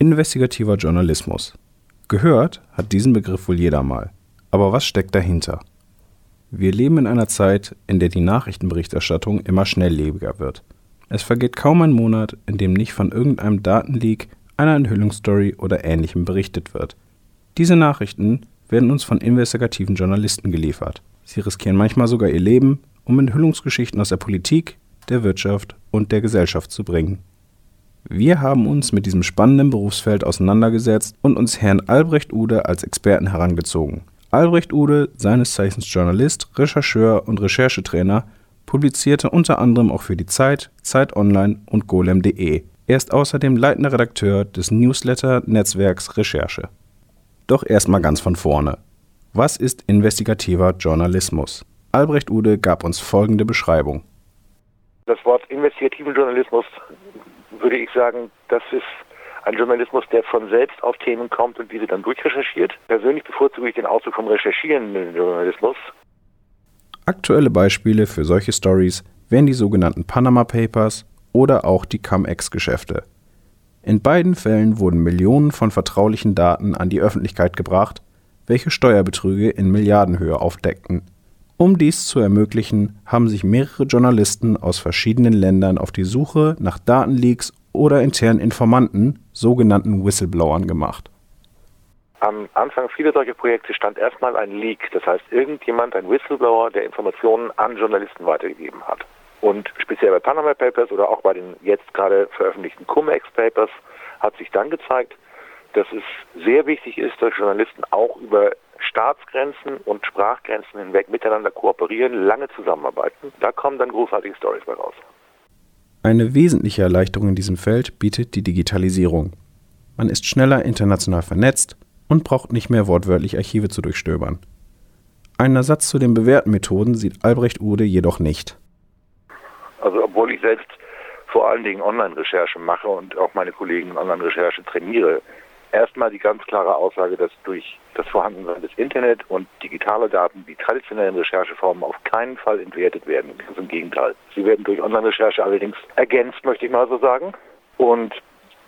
Investigativer Journalismus. Gehört hat diesen Begriff wohl jeder mal. Aber was steckt dahinter? Wir leben in einer Zeit, in der die Nachrichtenberichterstattung immer schnelllebiger wird. Es vergeht kaum ein Monat, in dem nicht von irgendeinem Datenleak, einer Enthüllungsstory oder ähnlichem berichtet wird. Diese Nachrichten werden uns von investigativen Journalisten geliefert. Sie riskieren manchmal sogar ihr Leben, um Enthüllungsgeschichten aus der Politik, der Wirtschaft und der Gesellschaft zu bringen. Wir haben uns mit diesem spannenden Berufsfeld auseinandergesetzt und uns Herrn Albrecht Ude als Experten herangezogen. Albrecht Ude, seines Zeichens Journalist, Rechercheur und Recherchetrainer, publizierte unter anderem auch für die Zeit, Zeit Online und golem.de. Er ist außerdem leitender Redakteur des Newsletter-Netzwerks Recherche. Doch erstmal ganz von vorne. Was ist investigativer Journalismus? Albrecht Ude gab uns folgende Beschreibung. Das Wort investigativen Journalismus würde ich sagen, das ist ein Journalismus, der von selbst auf Themen kommt und diese dann durchrecherchiert. Persönlich bevorzuge ich den Ausdruck vom recherchierenden Journalismus. Aktuelle Beispiele für solche Stories wären die sogenannten Panama Papers oder auch die Cum-Ex-Geschäfte. In beiden Fällen wurden Millionen von vertraulichen Daten an die Öffentlichkeit gebracht, welche Steuerbetrüge in Milliardenhöhe aufdeckten. Um dies zu ermöglichen, haben sich mehrere Journalisten aus verschiedenen Ländern auf die Suche nach Datenleaks oder internen Informanten, sogenannten Whistleblowern, gemacht. Am Anfang vieler solcher Projekte stand erstmal ein Leak, das heißt irgendjemand, ein Whistleblower, der Informationen an Journalisten weitergegeben hat. Und speziell bei Panama Papers oder auch bei den jetzt gerade veröffentlichten Cum-Ex Papers hat sich dann gezeigt, dass es sehr wichtig ist, dass Journalisten auch über Staatsgrenzen und Sprachgrenzen hinweg miteinander kooperieren, lange zusammenarbeiten. Da kommen dann großartige Stories bei raus. Eine wesentliche Erleichterung in diesem Feld bietet die Digitalisierung. Man ist schneller international vernetzt und braucht nicht mehr wortwörtlich Archive zu durchstöbern. Einen Ersatz zu den bewährten Methoden sieht Albrecht Ude jedoch nicht. Also obwohl ich selbst vor allen Dingen Online-Recherche mache und auch meine Kollegen in Online-Recherche trainiere, erstmal die ganz klare Aussage, dass durch das Vorhandensein des Internet und digitale Daten die traditionellen Rechercheformen auf keinen Fall entwertet werden. Ganz im Gegenteil. Sie werden durch Online-Recherche allerdings ergänzt, möchte ich mal so sagen. Und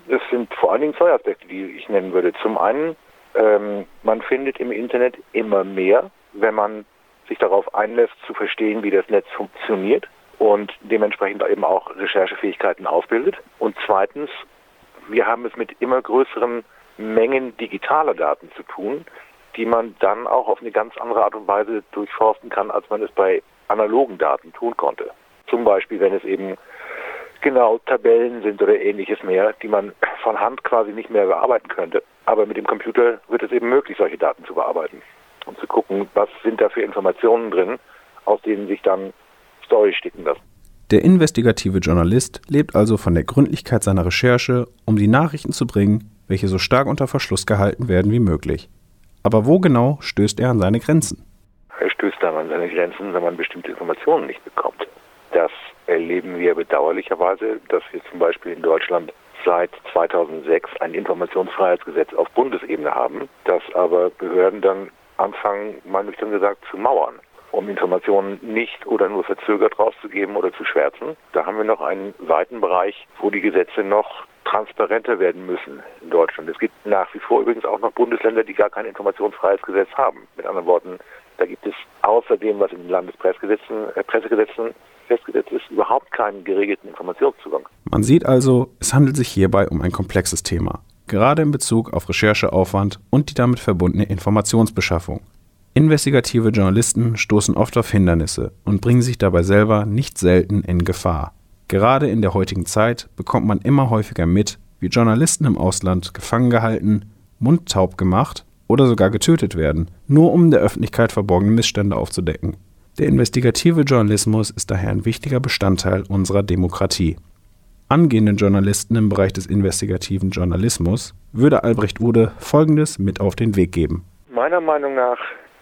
es sind vor allen Dingen zwei Aspekte, die ich nennen würde. Zum einen, ähm, man findet im Internet immer mehr, wenn man sich darauf einlässt, zu verstehen, wie das Netz funktioniert und dementsprechend eben auch Recherchefähigkeiten aufbildet. Und zweitens, wir haben es mit immer größeren Mengen digitaler Daten zu tun, die man dann auch auf eine ganz andere Art und Weise durchforsten kann, als man es bei analogen Daten tun konnte. Zum Beispiel, wenn es eben genau Tabellen sind oder ähnliches mehr, die man von Hand quasi nicht mehr bearbeiten könnte. Aber mit dem Computer wird es eben möglich, solche Daten zu bearbeiten und zu gucken, was sind da für Informationen drin, aus denen sich dann Story sticken lassen. Der investigative Journalist lebt also von der Gründlichkeit seiner Recherche, um die Nachrichten zu bringen, welche so stark unter Verschluss gehalten werden wie möglich. Aber wo genau stößt er an seine Grenzen? Er stößt dann an seine Grenzen, wenn man bestimmte Informationen nicht bekommt. Das erleben wir bedauerlicherweise, dass wir zum Beispiel in Deutschland seit 2006 ein Informationsfreiheitsgesetz auf Bundesebene haben, das aber Behörden dann anfangen, mal nüchtern gesagt, zu mauern, um Informationen nicht oder nur verzögert rauszugeben oder zu schwärzen. Da haben wir noch einen weiten Bereich, wo die Gesetze noch transparenter werden müssen in Deutschland. Es gibt nach wie vor übrigens auch noch Bundesländer, die gar kein Informationsfreiheitsgesetz haben. Mit anderen Worten, da gibt es außer dem, was in den Landespressegesetzen äh, festgesetzt ist, überhaupt keinen geregelten Informationszugang. Man sieht also, es handelt sich hierbei um ein komplexes Thema, gerade in Bezug auf Rechercheaufwand und die damit verbundene Informationsbeschaffung. Investigative Journalisten stoßen oft auf Hindernisse und bringen sich dabei selber nicht selten in Gefahr. Gerade in der heutigen Zeit bekommt man immer häufiger mit, wie Journalisten im Ausland gefangen gehalten, mundtaub gemacht oder sogar getötet werden, nur um der Öffentlichkeit verborgene Missstände aufzudecken. Der investigative Journalismus ist daher ein wichtiger Bestandteil unserer Demokratie. Angehenden Journalisten im Bereich des investigativen Journalismus würde Albrecht Ude Folgendes mit auf den Weg geben. Meiner Meinung nach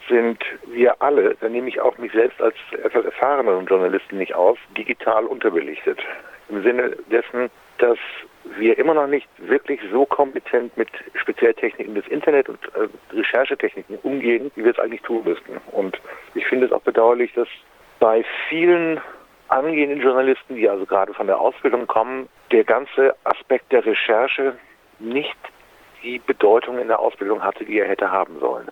sind wir alle, da nehme ich auch mich selbst als etwas erfahreneren Journalisten nicht aus, digital unterbelichtet. Im Sinne dessen, dass wir immer noch nicht wirklich so kompetent mit Spezialtechniken des Internet und äh, Recherchetechniken umgehen, wie wir es eigentlich tun müssten. Und ich finde es auch bedauerlich, dass bei vielen angehenden Journalisten, die also gerade von der Ausbildung kommen, der ganze Aspekt der Recherche nicht die Bedeutung in der Ausbildung hatte, die er hätte haben sollen.